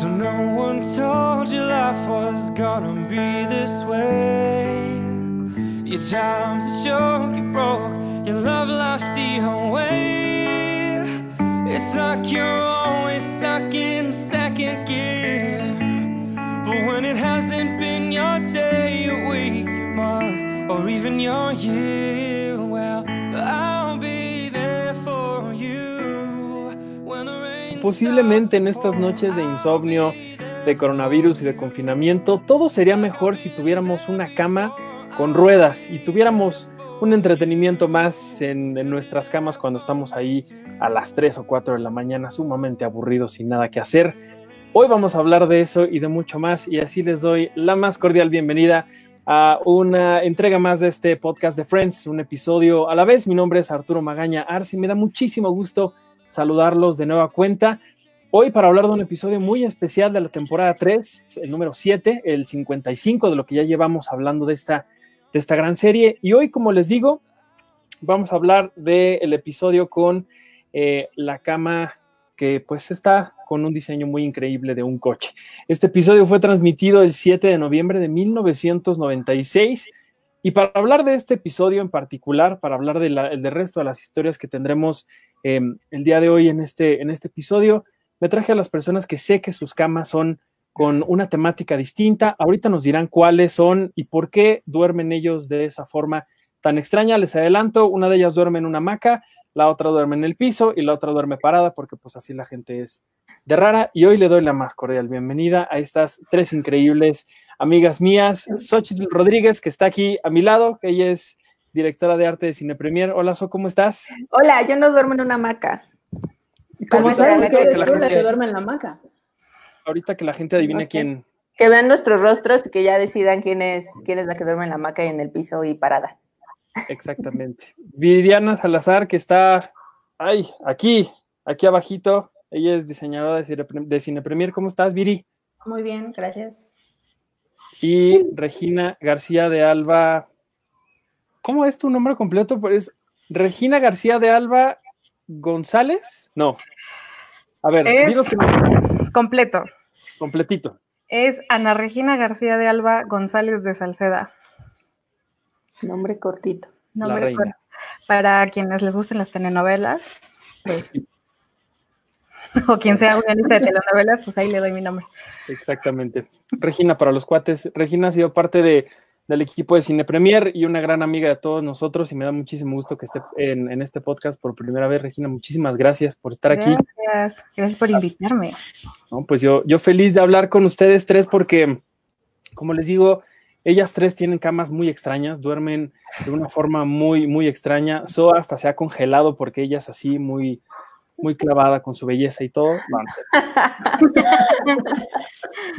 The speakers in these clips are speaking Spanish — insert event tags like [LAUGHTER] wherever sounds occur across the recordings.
So no one told you life was gonna be this way. Your job's a joke, you broke, your love life's the way. It's like you're always stuck in second gear. But when it hasn't been your day, your week, your month, or even your year, Posiblemente en estas noches de insomnio, de coronavirus y de confinamiento, todo sería mejor si tuviéramos una cama con ruedas y tuviéramos un entretenimiento más en, nuestras camas cuando estamos ahí a las 3 o 4 de la mañana, sumamente aburridos sin nada que hacer. Hoy vamos a hablar de eso y de mucho más y así les doy la más cordial bienvenida a una entrega más de este podcast de Friends, un episodio a la vez. Mi nombre es Arturo Magaña Arce y me da muchísimo gusto saludarlos de nueva cuenta. Hoy para hablar de un episodio muy especial de la temporada 3, el número 7, el 55 de lo que ya llevamos hablando de esta de esta gran serie. Y hoy, como les digo, vamos a hablar del episodio con eh, la cama que pues está con un diseño muy increíble de un coche. Este episodio fue transmitido el 7 de noviembre de 1996. Y para hablar de este episodio en particular, para hablar del de, de resto de las historias que tendremos eh, el día de hoy en este, en este episodio, me traje a las personas que sé que sus camas son con una temática distinta. Ahorita nos dirán cuáles son y por qué duermen ellos de esa forma tan extraña. Les adelanto, una de ellas duerme en una hamaca, la otra duerme en el piso y la otra duerme parada porque pues así la gente es de rara. Y hoy le doy la más cordial bienvenida a estas tres increíbles amigas mías. Xochitl Rodríguez, que está aquí a mi lado, ella es directora de arte de Cine Premier. Hola, So, ¿cómo estás? Hola, yo no duermo en una hamaca. ¿Cómo sabes la que, que, la gente... que duerme en la hamaca? ahorita que la gente adivine okay. quién. Que vean nuestros rostros y que ya decidan quién es, quién es la que duerme en la hamaca y en el piso y parada. Exactamente. Viviana Salazar, que está ay, aquí, aquí abajito. Ella es diseñadora de Cine, de Cine Premier. ¿Cómo estás, Viri? Muy bien, gracias. Y Regina García de Alba. ¿Cómo es tu nombre completo? Pues Regina García de Alba González. No. A ver, es... dinos que completo. Completito. Es Ana Regina García de Alba González de Salceda. Nombre cortito. Nombre cortito. Para quienes les gusten las telenovelas, pues, [LAUGHS] o quien sea guionista de telenovelas, pues ahí le doy mi nombre. Exactamente. Regina, para los cuates, Regina ha sido parte de, del equipo de Cine Premier y una gran amiga de todos nosotros y me da muchísimo gusto que esté en, en este podcast por primera vez. Regina, muchísimas gracias por estar gracias. aquí. Gracias, gracias por invitarme. No, pues yo, yo feliz de hablar con ustedes tres porque, como les digo, ellas tres tienen camas muy extrañas, duermen de una forma muy, muy extraña. So hasta se ha congelado porque ella es así muy, muy clavada con su belleza y todo. No, no,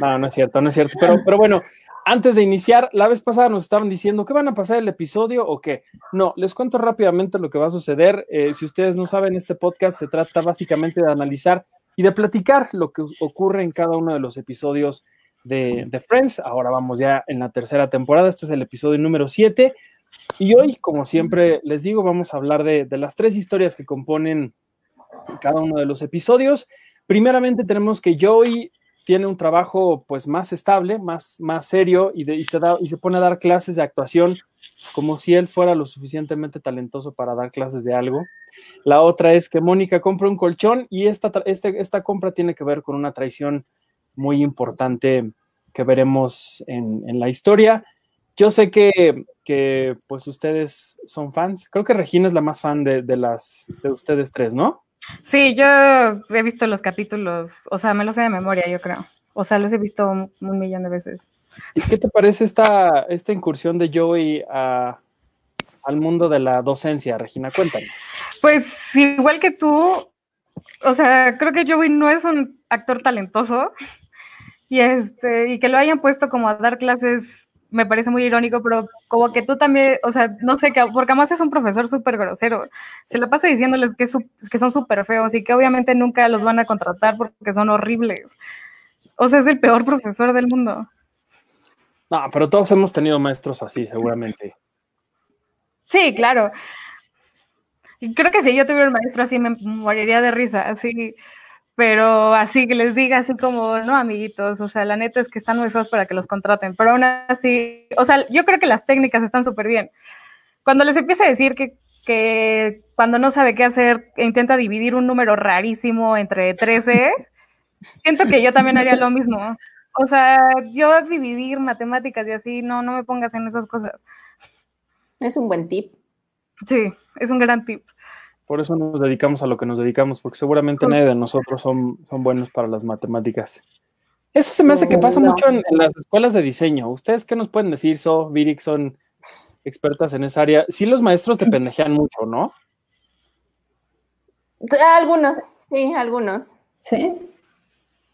[LAUGHS] no, no es cierto, no es cierto. Pero, pero bueno, antes de iniciar, la vez pasada nos estaban diciendo que van a pasar el episodio o qué. No, les cuento rápidamente lo que va a suceder. Eh, si ustedes no saben, este podcast se trata básicamente de analizar y de platicar lo que ocurre en cada uno de los episodios de, de Friends. Ahora vamos ya en la tercera temporada. Este es el episodio número 7. Y hoy, como siempre les digo, vamos a hablar de, las tres historias que componen cada uno de los episodios. Primeramente tenemos que Joey tiene un trabajo pues más estable, más, más serio y, de, y, se da, y, se pone a dar clases de actuación como si él fuera lo suficientemente talentoso para dar clases de algo. La otra es que Mónica compra un colchón y esta, este, esta compra tiene que ver con una traición muy importante que veremos en, en la historia. Yo sé que, que, pues ustedes son fans. Creo que Regina es la más fan de, de las de ustedes tres, ¿no? Sí, yo he visto los capítulos, o sea, me los sé de memoria, yo creo. O sea, los he visto un, un millón de veces. ¿Y qué te parece esta, esta incursión de Joey a, al mundo de la docencia, Regina? Cuéntame. Pues igual que tú, o sea, creo que Joey no es un actor talentoso y, este, y que lo hayan puesto como a dar clases me parece muy irónico, pero como que tú también, o sea, no sé, que, porque además es un profesor súper grosero. Se la pasa diciéndoles que, su, que son súper feos y que obviamente nunca los van a contratar porque son horribles. O sea, es el peor profesor del mundo. No, pero todos hemos tenido maestros así, seguramente. Sí, claro. Creo que si yo tuviera un maestro así me moriría de risa, así. Pero así que les diga así como, no, amiguitos, o sea, la neta es que están muy feos para que los contraten, pero aún así, o sea, yo creo que las técnicas están súper bien. Cuando les empieza a decir que, que cuando no sabe qué hacer, intenta dividir un número rarísimo entre 13, [LAUGHS] siento que yo también haría lo mismo. O sea, yo dividir matemáticas y así, no, no me pongas en esas cosas. Es un buen tip. Sí, es un gran tip. Por eso nos dedicamos a lo que nos dedicamos, porque seguramente nadie de nosotros son, son buenos para las matemáticas. Eso se me hace que pasa mucho en, las escuelas de diseño. ¿Ustedes qué nos pueden decir, So, Virik, son expertas en esa área? Sí, los maestros te [LAUGHS] pendejean mucho, ¿no? Algunos, sí, algunos. ¿Sí?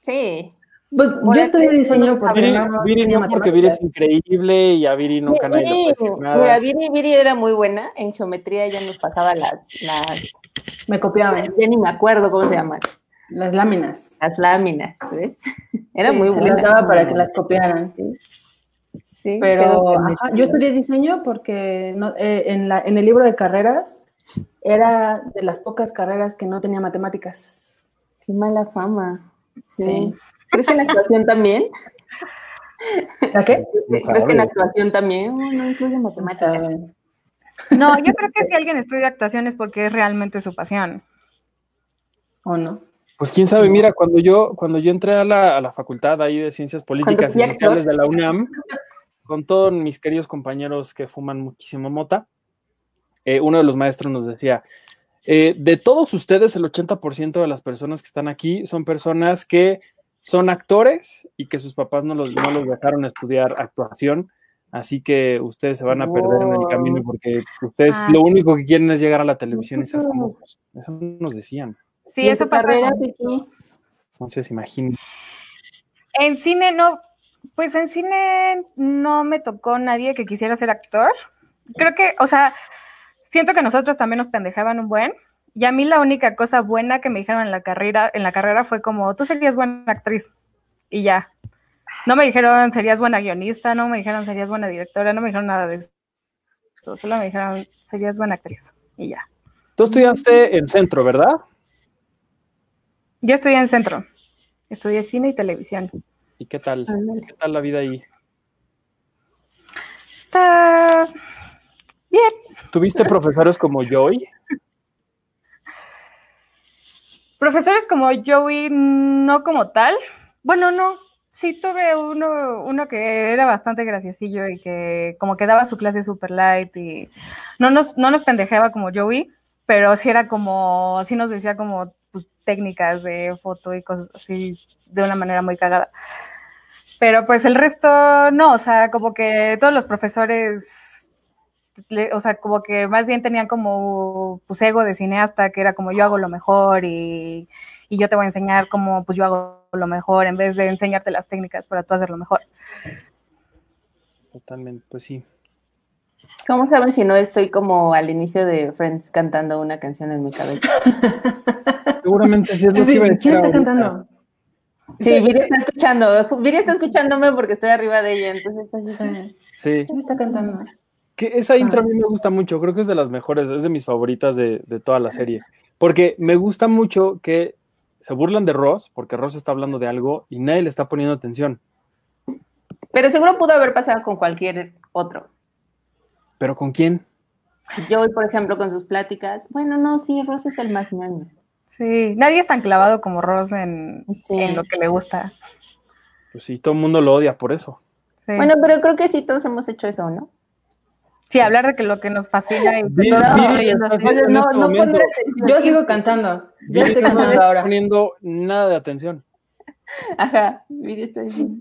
Sí. Pues yo estudié diseño porque Viri, no, Viri no, porque Viri es increíble y a Viri nunca nadie le puede nada. Mira, Viri, Viri era muy buena. En geometría ella nos pasaba las, las me copiaban. ya ni me acuerdo cómo se llaman. Las láminas. Las láminas, ¿ves? [LAUGHS] Era Sí, muy se buena. daba para que las copiaran. Sí, Pero ajá, yo estudié diseño porque no- eh, en, la, en el libro de carreras era de las pocas carreras que no tenía matemáticas. Qué mala fama. Sí. Sí. ¿Crees que en actuación también? ¿La qué? ¿Crees que en actuación también? No incluye matemáticas. No, yo creo que si alguien estudia actuación es porque es realmente su pasión. ¿O no? Pues quién sabe, mira, cuando yo, cuando yo entré a la, a la facultad ahí de Ciencias Políticas y. Sociales de la UNAM, con todos mis queridos compañeros que fuman muchísimo mota, eh, uno de los maestros nos decía, eh, de todos ustedes, el 80% de las personas que están aquí son personas que son actores y que sus papás no los, no los dejaron estudiar actuación, así que ustedes se van a perder en el camino porque ustedes Ah. lo único que quieren es llegar a la televisión y ser famosos. Eso nos decían. Sí, ¿Y en eso tu pasa. carrera, Vicky? Entonces, imagínense. En cine no, pues en cine no me tocó nadie que quisiera ser actor. Creo que, o sea, siento que nosotros también nos pendejaban un buen. Y a mí la única cosa buena que me dijeron en la carrera, en la carrera fue como, tú serías buena actriz. Y ya. No me dijeron serías buena guionista, no me dijeron serías buena directora, no me dijeron nada de eso. Solo me dijeron serías buena actriz. Y ya. Tú estudiaste en centro, ¿verdad? Yo estudié en centro. Estudié cine y televisión. ¿Y qué tal? Ándale. ¿Qué tal la vida ahí? Está bien. ¿Tuviste profesores como Joy? Profesores como Joey, no como tal. Bueno, no. Sí tuve uno, uno que era bastante graciosillo y que como que daba su clase super light y no nos, no nos pendejeaba como Joey, pero sí era como, sí nos decía como pues, técnicas de foto y cosas así de una manera muy cagada. Pero pues el resto no, o sea, como que todos los profesores, o sea, como que más bien tenían como pues ego de cineasta, que era como yo hago lo mejor y, y yo te voy a enseñar cómo pues yo hago lo mejor en vez de enseñarte las técnicas para tú hacerlo mejor. Totalmente, pues sí. ¿Cómo saben si no estoy como al inicio de Friends cantando una canción en mi cabeza? [LAUGHS] Seguramente sí es lo que Sí, iba a decir ¿Quién está ahorita. cantando? Sí, Viri está escuchando. Viri está escuchándome porque estoy arriba de ella, entonces está así. Sí. Sí, ¿Quién está cantando? Que esa intro a mí me gusta mucho, creo que es de las mejores, es de mis favoritas de, de toda la serie, porque me gusta mucho que se burlan de Ross, porque Ross está hablando de algo y nadie le está poniendo atención, Pero seguro pudo haber pasado con cualquier otro. pero ¿con quién? Yo, por ejemplo, con sus pláticas. Bueno, no, sí, Ross es el más ñoño. Sí, nadie es tan clavado como Ross en, Sí. en lo que le gusta. Pues sí, todo el mundo lo odia por eso. Sí. Bueno, pero creo que sí todos hemos hecho eso, ¿no? Sí, hablar de que lo que nos fascina y Oye, no, este no momento. Yo sigo cantando. Yo estoy no cantando está ahora. poniendo nada de atención. Ajá, Viri está diciendo.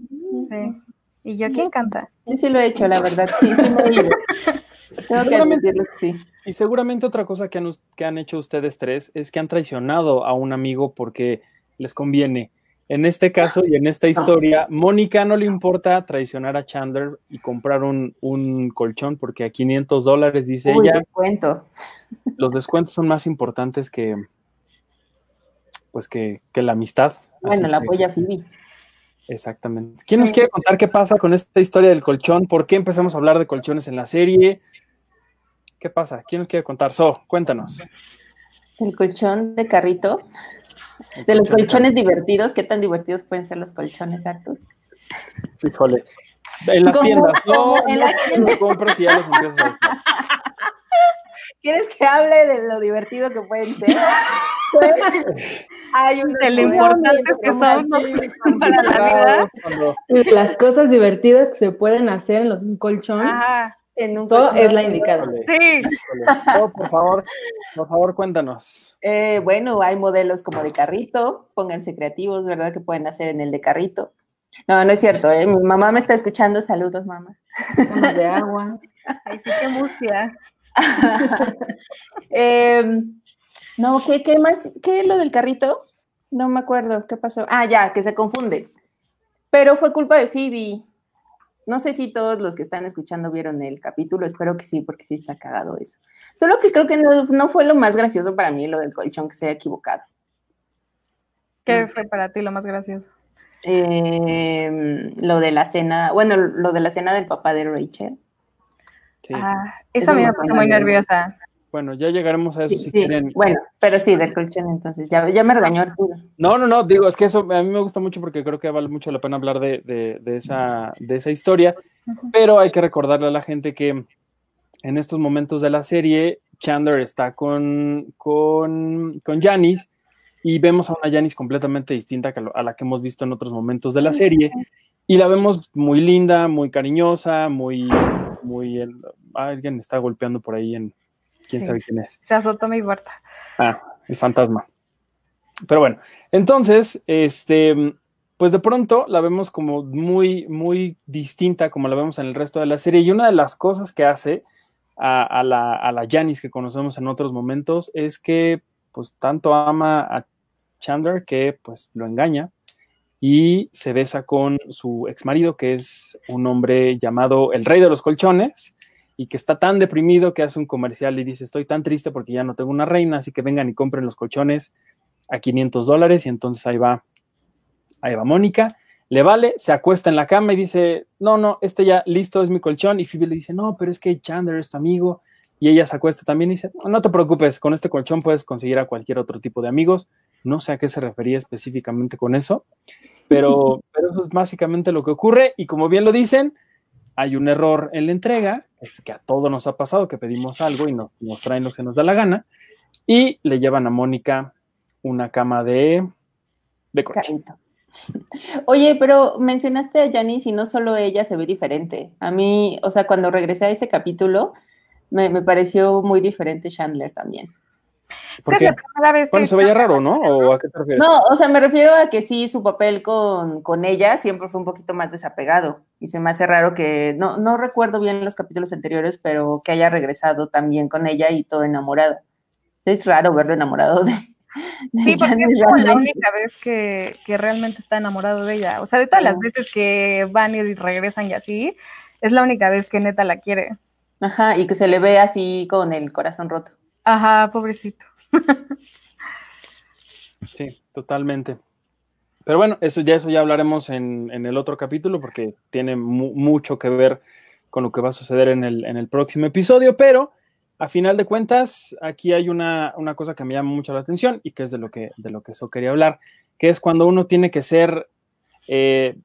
Sí. Y yo, ¿quién canta? Yo sí lo he hecho, la verdad. Sí, sí me he ido. [LAUGHS] Tengo que Seguramente- admitirlo que sí. Y seguramente otra cosa que han, que han hecho ustedes tres es que han traicionado a un amigo porque les conviene. En este caso y en esta historia, Mónica no le importa traicionar a Chandler y comprar un, un colchón porque a 500 dólares, dice Uy, ella, les cuento. los descuentos son más importantes que, pues que, que la amistad. Bueno, la apoya Phoebe. Exactamente. ¿Quién nos quiere contar qué pasa con esta historia del colchón? ¿Por qué empezamos a hablar de colchones en la serie? ¿Qué pasa? ¿Quién nos quiere contar? So, cuéntanos. El colchón de carrito [LAUGHS] De los colchones divertidos, ¿qué tan divertidos pueden ser los colchones, Artur? Híjole. En las ¿Cómo? tiendas. No, ¿Cómo? [LAUGHS] En no, las tiendas. no compras y ya los empiezas a [LAUGHS] ¿Quieres que hable de lo divertido que pueden ser? Hay un De lo estudio importantes que son para la vida. Las cosas divertidas que se pueden hacer en los un colchón, Ajá. En es la indicada. Sí, por favor, por favor, cuéntanos. Eh, bueno, hay modelos como de carrito, pónganse creativos, ¿verdad? Que pueden hacer en el de carrito. No, no es cierto, ¿eh? mi mamá me está escuchando, saludos mamá. De agua. [LAUGHS] ahí sí que mustia. [LAUGHS] Em, no, ¿qué, ¿qué más? ¿Qué es lo del carrito? No me acuerdo, ¿qué pasó? Ah, ya, que se confunde. Pero fue culpa de Phoebe. No sé si todos los que están escuchando vieron el capítulo, espero que sí, porque sí está cagado eso. Solo que creo que no, no fue lo más gracioso para mí lo del colchón que se haya equivocado. ¿Qué fue para ti lo más gracioso? Em, lo de la cena, bueno, lo de la cena del papá de Rachel. Sí. Ah, eso a mí me puso muy nerviosa. Bueno, ya llegaremos a eso Sí, si sí, quieren. Bueno, pero sí, del colchón, entonces ya, ya me regañó Arturo. No, no, no, digo, es que eso a mí me gusta mucho porque creo que vale mucho la pena hablar de, de- de esa, de esa historia, pero hay que recordarle a la gente que en estos momentos de la serie, Chandler está con, con, con Janice y vemos a una Janice completamente distinta a la que hemos visto en otros momentos de la serie y la vemos muy linda, muy cariñosa, muy, muy, el- alguien está golpeando por ahí en, quién Sí. sabe quién es. Se azotó mi puerta. Ah, el fantasma. Pero bueno, entonces, este, pues de pronto la vemos como muy, muy distinta como la vemos en el resto de la serie. Y una de las cosas que hace a, a la, a la Janice que conocemos en otros momentos es que, pues, tanto ama a Chandler que, pues, lo engaña y se besa con su ex marido, que es un hombre llamado el Rey de los Colchones, y que está tan deprimido que hace un comercial y dice, estoy tan triste porque ya no tengo una reina, así que vengan y compren los colchones a 500 dólares, y entonces ahí va, ahí va Mónica, le vale, se acuesta en la cama y dice, no, no, este ya listo es mi colchón, y Phoebe le dice, no, pero es que Chandler es tu amigo, y ella se acuesta también y dice, no, te preocupes, con este colchón puedes conseguir a cualquier otro tipo de amigos, no sé a qué se refería específicamente con eso, pero, pero eso es básicamente lo que ocurre, y como bien lo dicen, hay un error en la entrega, es que a todos nos ha pasado que pedimos algo y nos, nos traen lo que se nos da la gana, y le llevan a Mónica una cama de, de. [LAUGHS] Oye, pero mencionaste a Janice y no solo ella se ve diferente. A mí, o sea, cuando regresé a ese capítulo, me pareció muy diferente Chandler también. ¿Por Es qué? la primera vez Bueno, se veía raro, ¿no? ¿O a qué te refieres? No, o sea, me refiero a que sí, su papel con, con ella siempre fue un poquito más desapegado. Y se me hace raro que, no, no recuerdo bien los capítulos anteriores, pero que haya regresado también con ella y todo enamorado. Sí, es raro verlo enamorado de, de Sí, porque es como la única vez que, que realmente está enamorado de ella. O sea, de todas las veces que van y regresan y así, es la única vez que neta la quiere. Ajá, y que se le ve así con el corazón roto. Ajá, pobrecito. [LAUGHS] Sí, totalmente. Pero bueno, eso ya, eso ya hablaremos en, en el otro capítulo porque tiene mu- mucho que ver con lo que va a suceder en el, en el próximo episodio, pero a final de cuentas, aquí hay una, una cosa que me llama mucho la atención y que es de lo que, de lo que eso quería hablar, que es cuando uno tiene que ser, eh,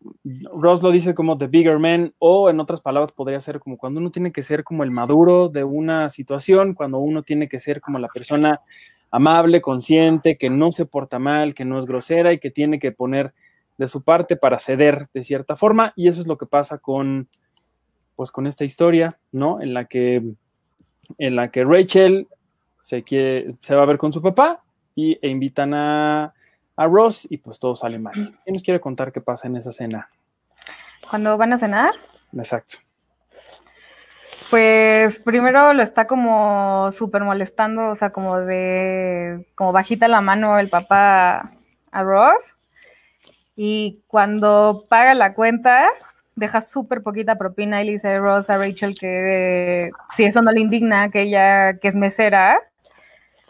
Ross lo dice como the bigger man, o en otras palabras podría ser como cuando uno tiene que ser como el maduro de una situación, cuando uno tiene que ser como la persona amable, consciente, que no se porta mal, que no es grosera y que tiene que poner de su parte para ceder de cierta forma. Y eso es lo que pasa con, pues, con esta historia, ¿no? En la que, en la que Rachel se, quiere, se va a ver con su papá y, e invitan a, a Ross y pues todo sale mal. ¿Quién nos quiere contar qué pasa en esa cena? Cuando van a cenar, Exacto. pues primero lo está como súper molestando, o sea, como de, como bajita la mano el papá a Ross. Y cuando paga la cuenta, deja súper poquita propina y le dice a Ross a Rachel que si eso no le indigna, que ella, que es mesera,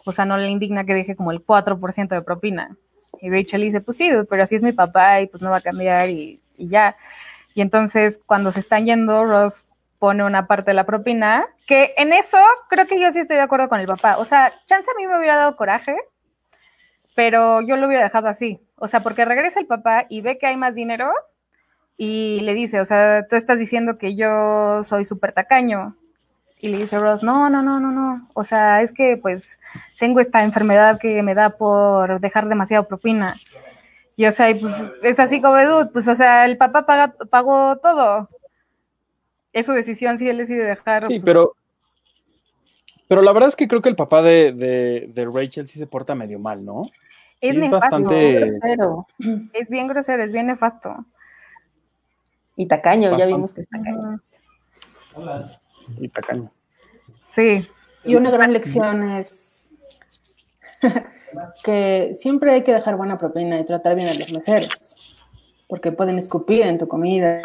o sea, no le indigna que deje como el 4% de propina. Y Rachel dice, pues sí, pero así es mi papá y pues no va a cambiar y, y ya. Y entonces cuando se están yendo, Ross pone una parte de la propina, que en eso creo que yo sí estoy de acuerdo con el papá. O sea, chance a mí me hubiera dado coraje, pero yo lo hubiera dejado así. O sea, porque regresa el papá y ve que hay más dinero y le dice, o sea, tú estás diciendo que yo soy súper tacaño. Y le dice Ross, no, no, no, no, no. O sea, es que pues tengo esta enfermedad que me da por dejar demasiado propina. Y o sea, y, pues es así como dude, pues o sea, el papá paga, pagó todo. Es su decisión si él decide dejar. Sí, pues, pero. Pero la verdad es que creo que el papá de, de, de Rachel sí se porta medio mal, ¿no? Sí, Es es nefasto, bastante. Grosero. es bien grosero, es bien nefasto. Y tacaño, ya vimos que es tacaño. Ujú. Y tacaño. Sí, Y una gran lección es [LAUGHS] que siempre hay que dejar buena propina y tratar bien a los meseros, porque pueden escupir en tu comida.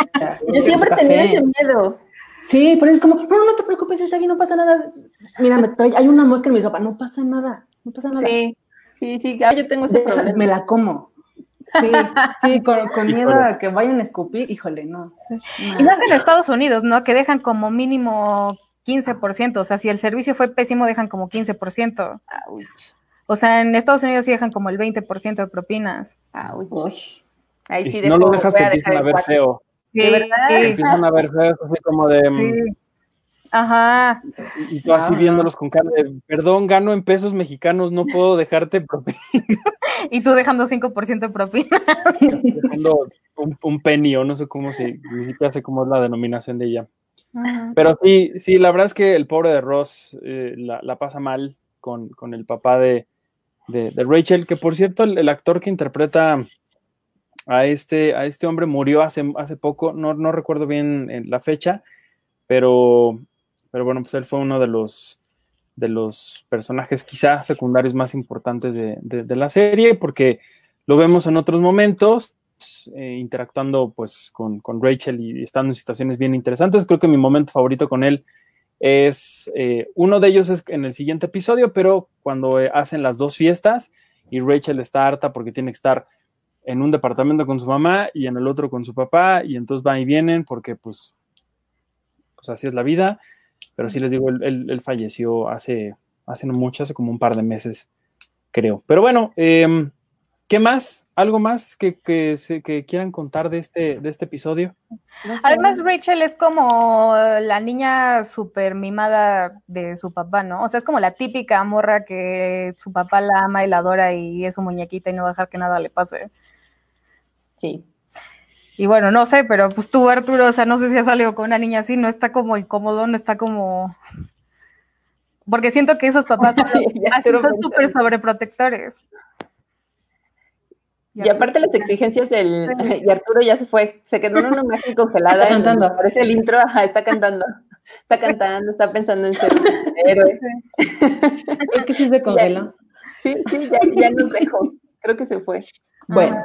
Yo siempre tenía ese miedo. Sí, pero es como, no, no te preocupes, está bien, no pasa nada. Mira, me trae- hay una mosca en mi sopa, no pasa nada, no pasa nada. Sí, sí, sí, ah, yo tengo ese Deja- problema. me la como. Sí, sí, con, con miedo a que vayan a escupir, híjole, no. no. Y más en Estados Unidos, ¿no? Que dejan como mínimo 15%. O sea, si el servicio fue pésimo, dejan como 15%. Ouch, O sea, en Estados Unidos sí dejan como el 20% de propinas. ouch. Uy. Ahí Y sí si no lo dejas, te empiezan dejar a ver feo. ¿De verdad? Te Sí, empiezan a ver feo, así como de. sí. Ajá. Y tú así Ah. viéndolos con cara de, perdón, gano en pesos mexicanos, no puedo dejarte propina, [LAUGHS] Y tú dejando 5% de propina. dejando un, un penny o no sé cómo se, ni siquiera sé cómo es la denominación de ella. Pero sí, sí, la verdad es que el pobre de Ross eh, la, la pasa mal con, con el papá de, de- de Rachel, que por cierto, el, el actor que interpreta a este, a este hombre murió hace, hace poco, no, no recuerdo bien la fecha, pero, pero bueno, pues él fue uno de los, de los personajes quizá secundarios más importantes de, de- de la serie, porque lo vemos en otros momentos, eh, interactuando pues con, con Rachel y estando en situaciones bien interesantes. Creo que mi momento favorito con él es, eh, uno de ellos es en el siguiente episodio, pero cuando eh, hacen las dos fiestas y Rachel está harta porque tiene que estar en un departamento con su mamá y en el otro con su papá y entonces van y vienen porque pues, pues así es la vida. Pero sí les digo, él, él- él falleció hace, hace no mucho, hace como un par de meses, creo. Pero bueno, em, ¿qué más? ¿Algo más que, que, se- que quieran contar de este, de este episodio? No sé. Además, Rachel es como la niña súper mimada de su papá, ¿no? O sea, es como la típica morra que su papá la ama y la adora y es su muñequita y no va a dejar que nada le pase. Sí. Y bueno, no sé, pero pues tú, Arturo, o sea, no sé si has salido con una niña así, no está como incómodo, no está como... Porque siento que esos papás son, [LAUGHS] súper sobreprotectores. Y aparte las exigencias del... [LAUGHS] Y Arturo ya se fue, se quedó en una imagen congelada. Está en- cantando. Parece el intro, ajá, está cantando. Está cantando, está pensando en ser un [LAUGHS] héroe. Creo que sí se congeló. Sí, sí, ya, ya nos dejó. Creo que se fue. Bueno,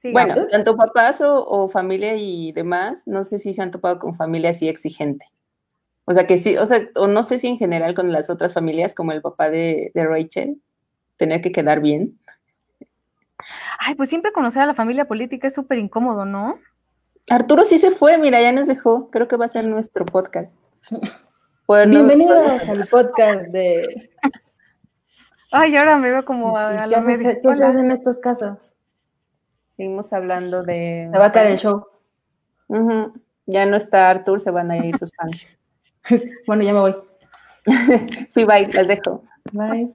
Sí, Bueno, tanto papás o, o familia y demás, no sé si se han topado con familia así exigente. O sea, que sí, o sea, o no sé si en general con las otras familias, como el papá de, de Rachel, tener que quedar bien. Ay, pues siempre conocer a la familia política es súper incómodo, ¿no? Arturo sí se fue, mira, ya nos dejó. Creo que va a ser nuestro podcast. [LAUGHS] Bueno, bienvenidos al podcast de Ay, ahora me veo como a, a ¿Qué, la qué se hace en estos casos? Seguimos hablando de. Se va a caer el show. Ya no está Artur, se van a ir sus fans. [LAUGHS] Bueno, ya me voy. [LAUGHS] Sí, bye, las dejo. Bye.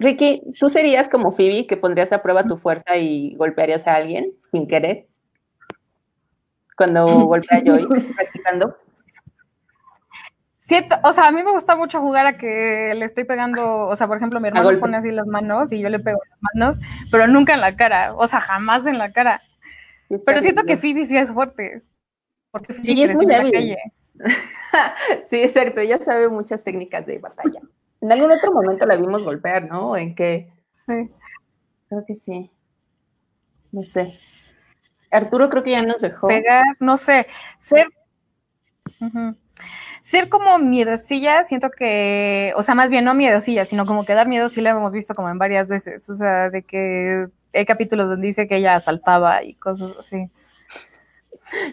Ricky, ¿tú serías como Phoebe que pondrías a prueba tu fuerza y golpearías a alguien sin querer? Cuando [LAUGHS] golpea a Joy practicando. Siento, o sea, a mí me gusta mucho jugar a que le estoy pegando, o sea, por ejemplo, mi hermano pone así las manos y yo le pego las manos, pero nunca en la cara, o sea, jamás en la cara. Sí, Pero siento que. Phoebe sí es fuerte. Porque Phoebe Sí, es muy en la débil. calle. [LAUGHS] Sí, exacto, ella sabe muchas técnicas de batalla. En algún otro momento la vimos golpear, ¿no? En que Sí. creo que sí. No sé. Arturo creo que ya nos dejó. Pegar, no sé, ser Ujú. Ser como miedosilla, siento que, o sea, más bien no miedosilla, sino como que dar miedo sí la hemos visto como en varias veces, o sea, de que hay capítulos donde dice que ella asaltaba y cosas así.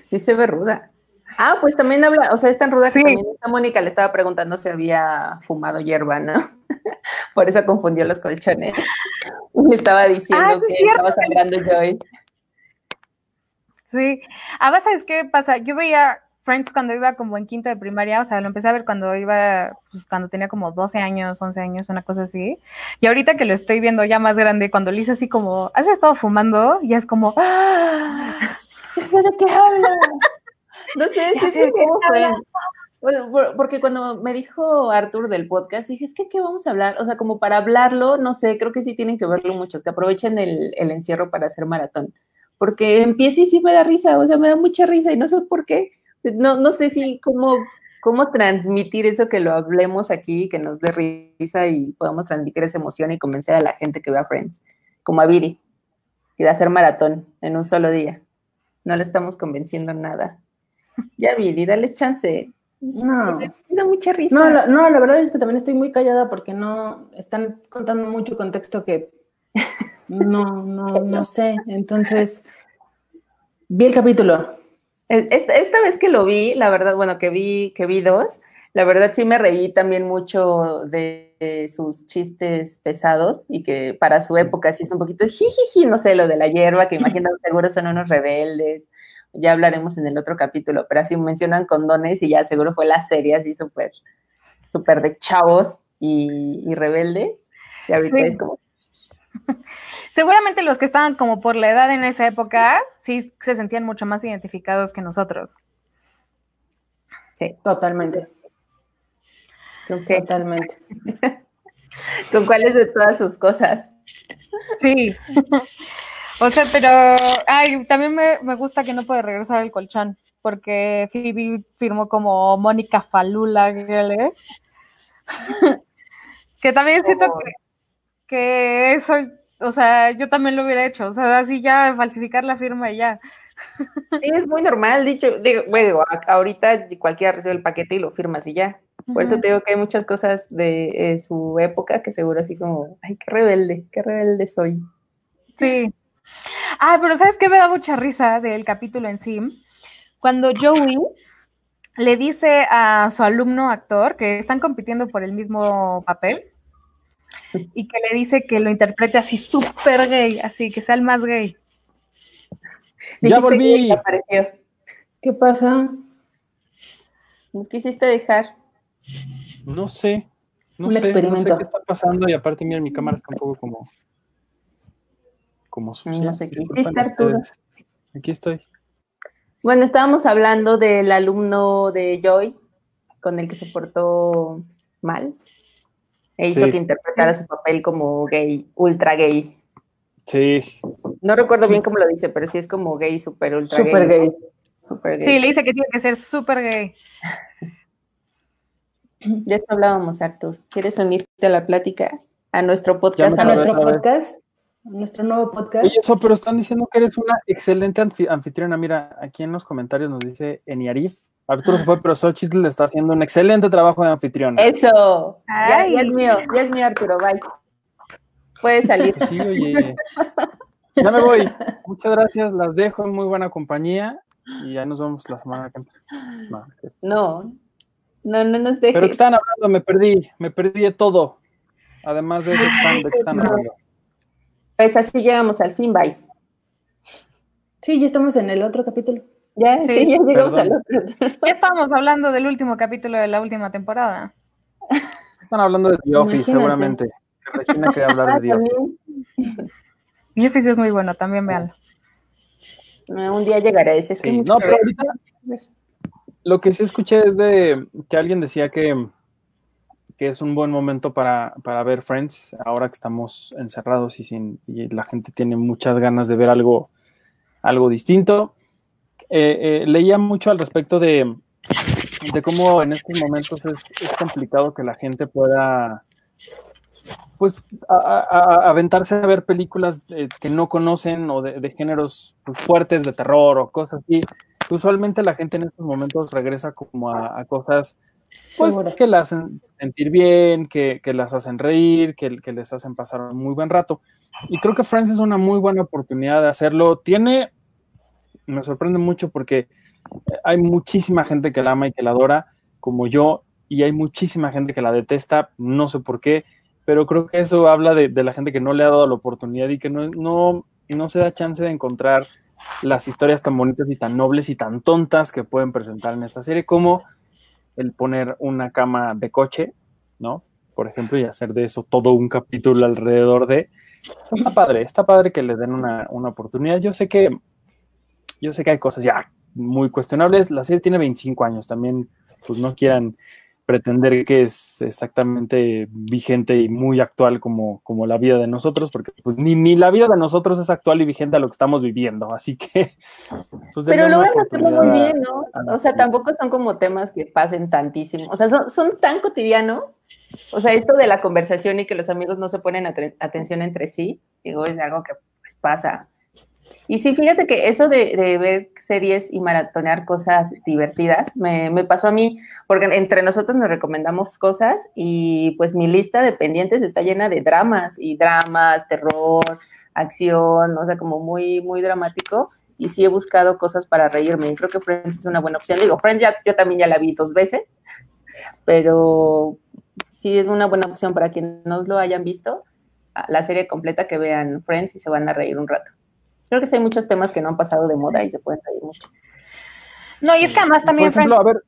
Sí se ve ruda. Ah, pues también habla, o sea, es tan ruda Sí. que también esta Mónica le estaba preguntando si había fumado hierba, ¿no? [LAUGHS] Por eso confundió los colchones. Y me estaba diciendo Ah, que es cierto. estabas hablando Joy. Sí. Además, ¿sabes qué pasa? Yo veía Friends cuando iba como en quinto de primaria, o sea, lo empecé a ver cuando iba, pues cuando tenía como 12 años, 11 años, una cosa así. Y ahorita que lo estoy viendo ya más grande, cuando le hice así como, ¿has estado fumando? Y es como, ¡ah! Ya sé de qué habla. No sé, [LAUGHS] Ya sí, sí, habla. Friends. Bueno, por- porque cuando me dijo Arthur del podcast, dije, es que, ¿qué vamos a hablar? O sea, como para hablarlo, no sé, creo que sí tienen que verlo muchos, que aprovechen el, el encierro para hacer maratón. Porque empieza y sí me da risa, o sea, me da mucha risa y no sé por qué. No, no sé si cómo, cómo transmitir eso que lo hablemos aquí, que nos dé risa y podamos transmitir esa emoción y convencer a la gente que vea Friends, como a Viri, que de hacer maratón en un solo día. No le estamos convenciendo nada. Ya, Viri, dale chance. No. Sí, me da mucha risa. No, la, no, la verdad es que también estoy muy callada porque no están contando mucho contexto que no, no, no sé. Entonces, vi el capítulo. Esta, esta vez que lo vi, la verdad, bueno, que vi, que vi dos, la verdad sí me reí también mucho de, de sus chistes pesados y que para su época sí es un poquito jijiji, no sé, lo de la hierba, que [LAUGHS] imagino seguro son unos rebeldes. Ya hablaremos en el otro capítulo, pero así mencionan condones y ya seguro fue la serie así súper, súper de chavos y, y rebeldes. Y ahorita Sí. es como, [LAUGHS] Seguramente los que estaban como por la edad en esa época, sí se sentían mucho más identificados que nosotros. sí, Totalmente, creo que totalmente. [LAUGHS] con cuáles de todas sus cosas. Sí. O sea, pero ay, también me, me gusta que no puede regresar el colchón, porque Phoebe firmó como Mónica Falula, ¿eh? [LAUGHS] que también siento que, que eso, o sea, yo también lo hubiera hecho, o sea, así ya falsificar la firma y ya. Sí, es muy normal, dicho, digo, bueno, ahorita cualquiera recibe el paquete y lo firmas y ya. Por eso te digo que hay muchas cosas de eh, su época que seguro así como, ay, qué rebelde, qué rebelde soy. Sí. Ah, pero ¿sabes qué me da mucha risa del capítulo en sí? Cuando Joey le dice a su alumno actor que están compitiendo por el mismo papel y que le dice que lo interprete así súper gay, así que sea el más gay. Ya Dijiste que volví. apareció. ¿Qué pasa? Nos quisiste dejar. No sé. No Un sé, no sé experimento. qué está pasando y aparte, mira, mi cámara está un poco como. como sucia. No sé qué hiciste, Arturo. Aquí estoy. Bueno, estábamos hablando del alumno de Joy con el que se portó mal e hizo Sí. que interpretara su papel como gay, ultra gay. Sí. No recuerdo bien cómo lo dice, pero sí es como gay, super ultra Súper gay. Super gay. Sí, le dice que tiene que ser súper gay. De eso hablábamos, Artur. ¿Quieres unirte a la plática? A nuestro podcast. A nuestro ver. podcast, a nuestro nuevo podcast. Oye, eso, pero están diciendo que eres una excelente anfi- anfitriona. Mira, aquí en los comentarios nos dice Eniarif. Arturo se fue, pero Xochitl le está haciendo un excelente trabajo de anfitriona. Eso. Ya, es mío, ya es mío, Arturo. Bye. Puedes salir. Sí, oye. Ya me voy. Muchas gracias. Las dejo en muy buena compañía y ya nos vemos la semana que entra. No, no. No, no, no nos dejes. Pero que están hablando, me perdí. Me perdí de todo. Además de eso, están, de que están hablando. Pues así llegamos al fin, bye. Sí, ya estamos en el otro capítulo. Ya, sí, Sí, ya llegamos perdón. al otro. Ya estábamos hablando del último capítulo de la última temporada. Están hablando de The Office, Imagínate. seguramente. Regina quería hablar Ah, de The Office. también. Y Office es muy bueno, también véanlo. No, Un día llegaré. Es, es que Sí, no, pero ahorita lo que sí escuché es de que alguien decía que, que es un buen momento para, para ver Friends, ahora que estamos encerrados y, sin, y la gente tiene muchas ganas de ver algo, algo distinto. Eh, eh, leía mucho al respecto de, de cómo en estos momentos es, es complicado que la gente pueda pues a- a- a- aventarse a ver películas eh, que no conocen o de, de géneros pues, fuertes de terror o cosas así. Usualmente la gente en estos momentos regresa como a, cosas pues, Seguro. que las hacen sentir bien, que, que las hacen reír, que, que les hacen pasar un muy buen rato. Y creo que Friends es una muy buena oportunidad de hacerlo. Tiene, me sorprende mucho porque hay muchísima gente que la ama y que la adora, como yo, y hay muchísima gente que la detesta, no sé por qué, pero creo que eso habla de, de la gente que no le ha dado la oportunidad y que no, no, no se da chance de encontrar las historias tan bonitas y tan nobles y tan tontas que pueden presentar en esta serie, como el poner una cama de coche, ¿no? Por ejemplo, y hacer de eso todo un capítulo alrededor de. Está padre, está padre que le den una, una oportunidad. Yo sé que. Yo sé que hay cosas ya muy cuestionables. La serie tiene 25 años. También, pues no quieran pretender que es exactamente vigente y muy actual como, como la vida de nosotros, porque pues ni, ni la vida de nosotros es actual y vigente a lo que estamos viviendo, así que... [LAUGHS] Pues, Pero logran hacerlo muy bien, ¿no? a O sea, tampoco son como temas que pasen tantísimo. O sea, son, son tan cotidianos. O sea, esto de la conversación y que los amigos no se ponen atención entre sí, digo, es algo que pues, pasa. Y sí, fíjate que eso de, ver series y maratonear cosas divertidas me, pasó a mí, porque entre nosotros nos recomendamos cosas y pues mi lista de pendientes está llena de dramas y dramas, terror, acción, o sea, como muy, muy dramático. Y sí he buscado cosas para reírme. Y creo que Friends es una buena opción. Digo, Friends ya, yo también ya la vi dos veces, pero sí es una buena opción para quienes no lo hayan visto, la serie completa que vean Friends y se van a reír un rato. Creo que sí hay muchos temas que no han pasado de moda y se pueden reír mucho. No, y es que además también Por ejemplo, Friends, a ver,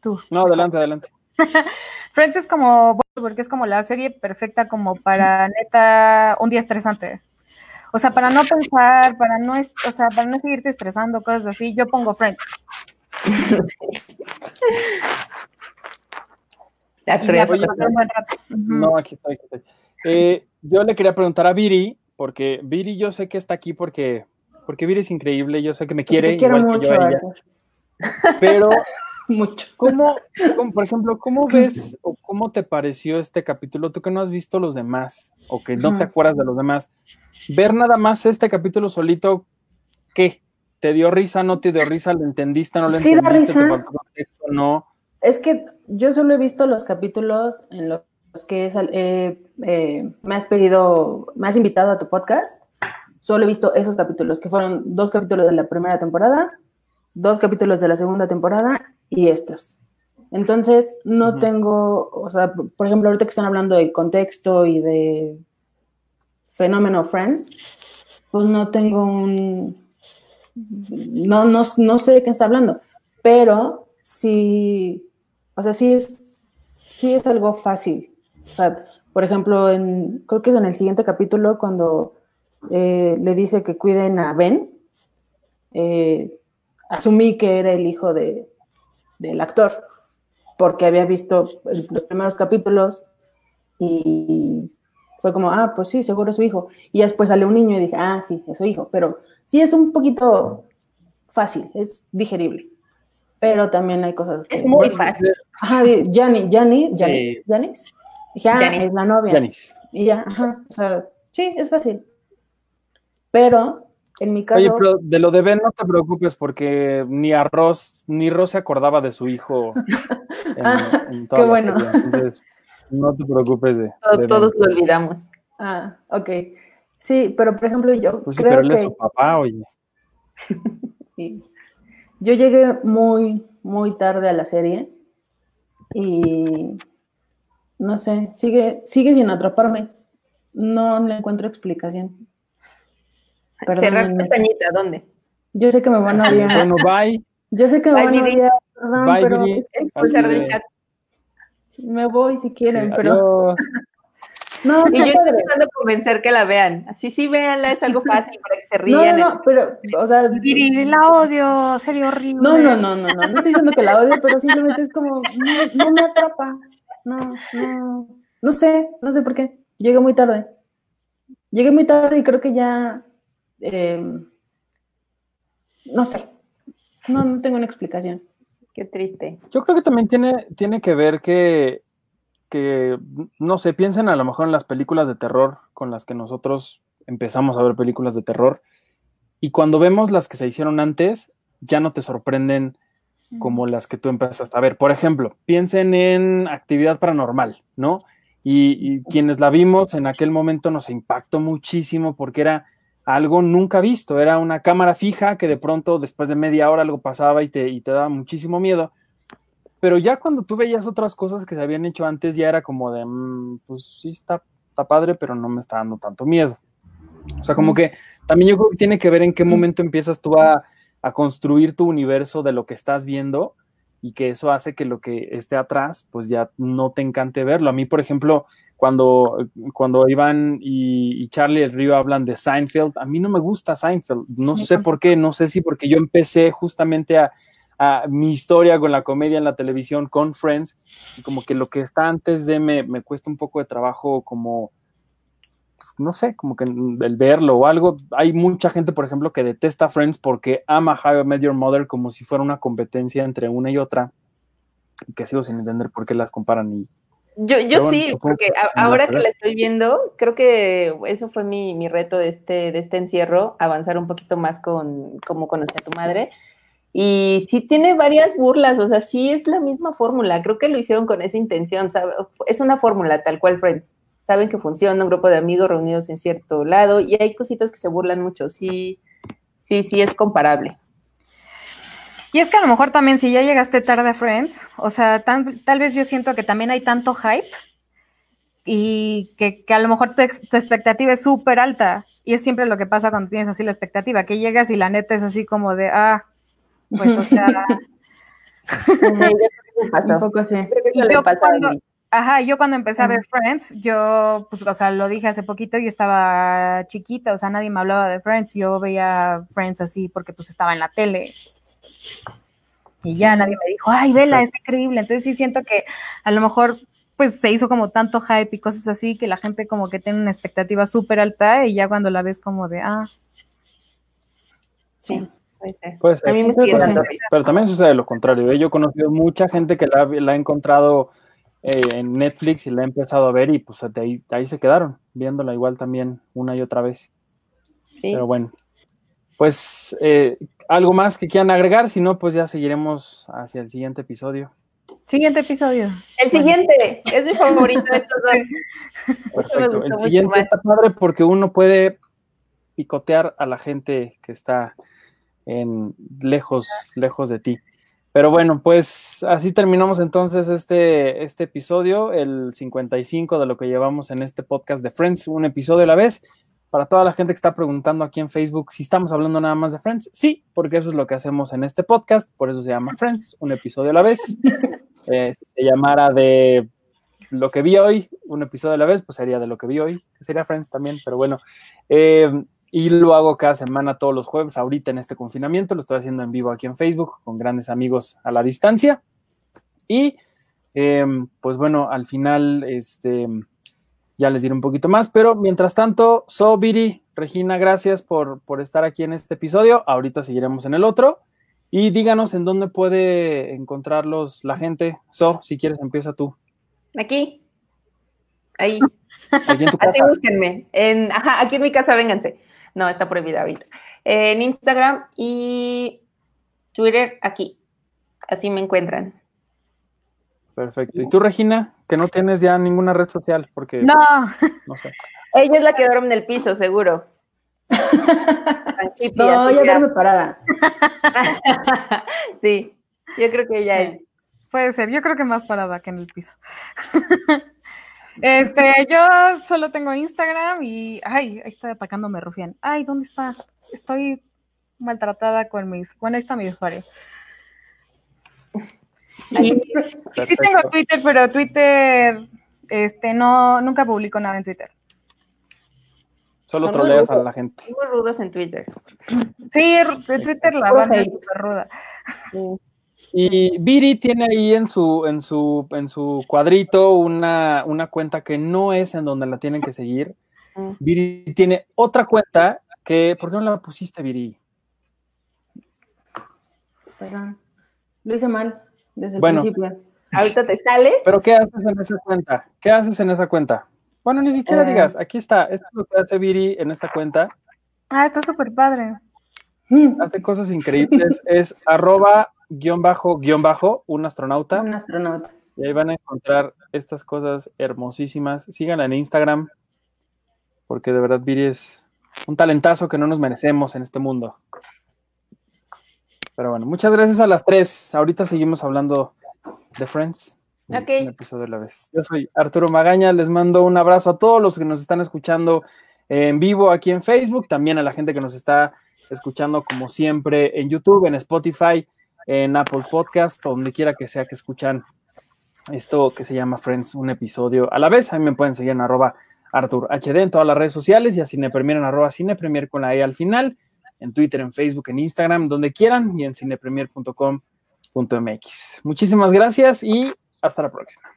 tú. no, adelante, adelante. [LAUGHS] Friends es como, porque es como la serie perfecta como para neta un día estresante. O sea, para no pensar, para no, es- o sea, para no seguirte estresando, cosas así, yo pongo Friends. [LAUGHS] No, aquí estoy, aquí estoy. Eh, yo le quería preguntar a Viri, porque Viri yo sé que está aquí porque, porque Viri es increíble, yo sé que me quiere, igual que yo a ella, [LAUGHS] pero [LAUGHS] Mucho. ¿cómo, cómo, por ejemplo, cómo [LAUGHS] ves o cómo te pareció este capítulo? Tú que no has visto los demás o que no te acuerdas de los demás, ver nada más este capítulo solito, ¿qué? ¿Te dio risa, no te dio risa? ¿Lo entendiste, no lo Sí entendiste? ¿Te risa. faltó contexto, no? Es que yo solo he visto los capítulos en los que sal- eh, eh, me has pedido, me has invitado a tu podcast. Solo he visto esos capítulos, que fueron dos capítulos de la primera temporada, dos capítulos de la segunda temporada y estos. Entonces, no Ujú. tengo, o sea, por ejemplo, ahorita que están hablando del contexto y de fenómeno Friends, pues no tengo un, no, no, no sé de qué está hablando, pero sí, o sea, sí es, sí es algo fácil. O sea, por ejemplo, en, creo que es en el siguiente capítulo cuando eh, le dice que cuiden a Ben, eh, asumí que era el hijo de, del actor, porque había visto los primeros capítulos y fue como, ah, pues sí, seguro es su hijo. Y después sale un niño y dije, ah, sí, es su hijo, pero sí es un poquito fácil, es digerible. Pero también hay cosas que... Es muy fácil. Ajá, de Jani, Jani, Janis, Sí. Janis. Dije, ah, Janis. es la novia. Y ya, ajá, o sea, sí, es fácil. Pero, en mi caso, Oye, pero de lo de Ben no te preocupes porque ni a Ross, ni Ross se acordaba de su hijo [LAUGHS] en, Ah, en toda qué la bueno. serie, Entonces, no te preocupes de, Todo- de Ben. todos lo olvidamos. ah, ok. Sí, pero por ejemplo, yo Pues sí, creo pero él es que su papá, oye. [LAUGHS] sí. yo llegué muy, muy tarde a la serie y no sé, sigue, sigue sin atraparme. No le encuentro explicación. Cerrar Perdónenme. pestañita, ¿dónde? Yo sé que me van a odiar. Bueno, bye. Yo sé que me Bye, van a odiar, perdón, Bye, pero. Expulsar del de- chat. me voy si quieren, Sí, pero [LAUGHS] no, Y yo estoy de convencer que la vean. Así sí, véanla, es algo fácil para que se No, rían. no, no, pero, o sea, Viri, la odio, sería horrible. no, no, no, no, no, no estoy diciendo que la odio, pero simplemente es como, no, no me atrapa, no, no, no sé, no sé por qué, llegué muy tarde, llegué muy tarde y creo que ya, eh, no sé, no, no tengo una explicación. Qué triste. Yo creo que también tiene, tiene que ver que, que, no sé, piensen a lo mejor en las películas de terror con las que nosotros empezamos a ver películas de terror. Y cuando vemos las que se hicieron antes, ya no te sorprenden como las que tú empezaste a ver. Por ejemplo, piensen en actividad paranormal, ¿no? Y, y quienes la vimos en aquel momento nos impactó muchísimo porque era algo nunca visto. Era una cámara fija que de pronto después de media hora algo pasaba y te, y te daba muchísimo miedo. Pero ya cuando tú veías otras cosas que se habían hecho antes, ya era como de, mm, pues sí, está, está padre, pero no me está dando tanto miedo. O sea, como que también yo creo que tiene que ver en qué momento empiezas tú a, a construir tu universo de lo que estás viendo y que eso hace que lo que esté atrás, pues ya no te encante verlo. A mí, por ejemplo, cuando, cuando Iván y, y Charlie el Río hablan de Seinfeld, a mí no me gusta Seinfeld, no sé por qué, no sé si porque yo empecé justamente a, a mi historia con la comedia en la televisión con Friends, y como que lo que está antes de me, me cuesta un poco de trabajo como, no sé, como que el verlo o algo. Hay mucha gente, por ejemplo, que detesta Friends porque ama How I Met Your Mother como si fuera una competencia entre una y otra, que sigo sin entender por qué las comparan y Yo, yo bueno, sí, porque a- ahora que la estoy viendo, creo que eso fue mi, mi reto de este, de este encierro, avanzar un poquito más con cómo conocí a tu madre. Y sí tiene varias burlas, o sea, sí es la misma fórmula, creo que lo hicieron con esa intención, ¿sabe? es una fórmula tal cual Friends, saben que funciona, un grupo de amigos reunidos en cierto lado y hay cositas que se burlan mucho, sí, sí, sí es comparable. Y es que a lo mejor también si ya llegaste tarde a Friends, o sea, tan- tal vez yo siento que también hay tanto hype y que, que a lo mejor tu, ex- tu expectativa es súper alta. Y es siempre lo que pasa cuando tienes así la expectativa, que llegas y la neta es así como de, ah, pues o sea, [LAUGHS] Sí, yo creo que me pasó. Un poco sí. Creo que le a. Ajá, yo cuando empecé a ver Friends, yo, pues, o sea, lo dije hace poquito, yo estaba chiquita, o sea, nadie me hablaba de Friends, yo veía Friends así porque pues estaba en la tele. Y ya nadie me dijo, ay, vela, es increíble. Entonces sí siento que a lo mejor pues se hizo como tanto hype y cosas así que la gente como que tiene una expectativa súper alta y ya cuando la ves como de, ah, Sí, puede ser. Puede ser. A mí me. Pero también sucede lo contrario. ¿eh? Yo he conocido mucha gente que la, la ha encontrado eh, en Netflix y la ha empezado a ver y pues de ahí, de ahí se quedaron, viéndola igual también una y otra vez. Sí. Pero bueno, pues eh, algo más que quieran agregar, si no, pues ya seguiremos hacia el siguiente episodio. siguiente episodio. El siguiente es mi favorito dos. Perfecto. El siguiente está padre porque uno puede picotear a la gente que está en lejos, lejos de ti. Pero bueno, pues así terminamos entonces este, este episodio, el 55 de lo que llevamos en este podcast de Friends, un episodio a la vez. Para toda la gente que está preguntando aquí en Facebook si estamos hablando nada más de Friends, sí, porque eso es lo que hacemos en este podcast, por eso se llama Friends, un episodio a la vez. [LAUGHS] Eh, si se llamara de lo que vi hoy, un episodio a la vez, pues sería de lo que vi hoy, que sería Friends también, pero bueno. Eh, y lo hago cada semana, todos los jueves, ahorita en este confinamiento, lo estoy haciendo en vivo aquí en Facebook, con grandes amigos a la distancia. Y eh, pues bueno, al final, este, ya les diré un poquito más, pero mientras tanto, So Viri, Regina, gracias por, por estar aquí en este episodio. Ahorita seguiremos en el otro. Y díganos en dónde puede encontrarlos la gente. So, si quieres, empieza tú. Aquí. Ahí. Así búsquenme. En, ajá, aquí en mi casa, vénganse. No, está prohibida ahorita. En Instagram y Twitter, aquí. Así me encuentran. Perfecto. ¿Y tú, Regina? Que no tienes ya ninguna red social, porque No, no sé. [LAUGHS] Ella es la que duerme en el piso, seguro. [LAUGHS] No, que- duerme parada. [LAUGHS] sí, yo creo que ella es. puede ser, yo creo que más parada que en el piso. Este, yo solo tengo Instagram y, ay, ahí está atacándome Rufián. Ay, ¿dónde está? Estoy maltratada con mis, bueno, ahí está mi usuario. Y, y sí tengo Twitter, pero Twitter, este, no, nunca publico nada en Twitter. Solo Son troleas a la gente. Muy rudos en Twitter. Sí, Twitter la banda es ruda. Y Viri tiene ahí en su, en su, en su cuadrito una, una cuenta que no es en donde la tienen que seguir. Mm. Viri tiene otra cuenta que, ¿por qué no la pusiste, Viri? Perdón. Lo hice mal desde el Bueno. principio. Ahorita te sales. ¿Pero qué haces en esa cuenta? ¿Qué haces en esa cuenta? Bueno, ni siquiera Eh. digas, aquí está, esto es lo que hace Viri en esta cuenta. Ah, está súper padre. Hace cosas increíbles, es arroba guion bajo guion bajo un astronauta. Un astronauta. Y ahí van a encontrar estas cosas hermosísimas. Síganla en Instagram, porque de verdad Viri es un talentazo que no nos merecemos en este mundo. Pero bueno, muchas gracias a las tres. Ahorita seguimos hablando de Friends. Ok. Un episodio a la vez. Yo soy Arturo Magaña, les mando un abrazo a todos los que nos están escuchando en vivo aquí en Facebook, también a la gente que nos está escuchando como siempre en YouTube, en Spotify, en Apple Podcast, donde quiera que sea que escuchan esto que se llama Friends, un episodio a la vez. A mí me pueden seguir en arroba Artur HD en todas las redes sociales y a Cinepremier en arroba Cinepremier con la E al final, en Twitter, en Facebook, en Instagram, donde quieran y en cinepremier.com.mx. Muchísimas gracias y hasta la próxima.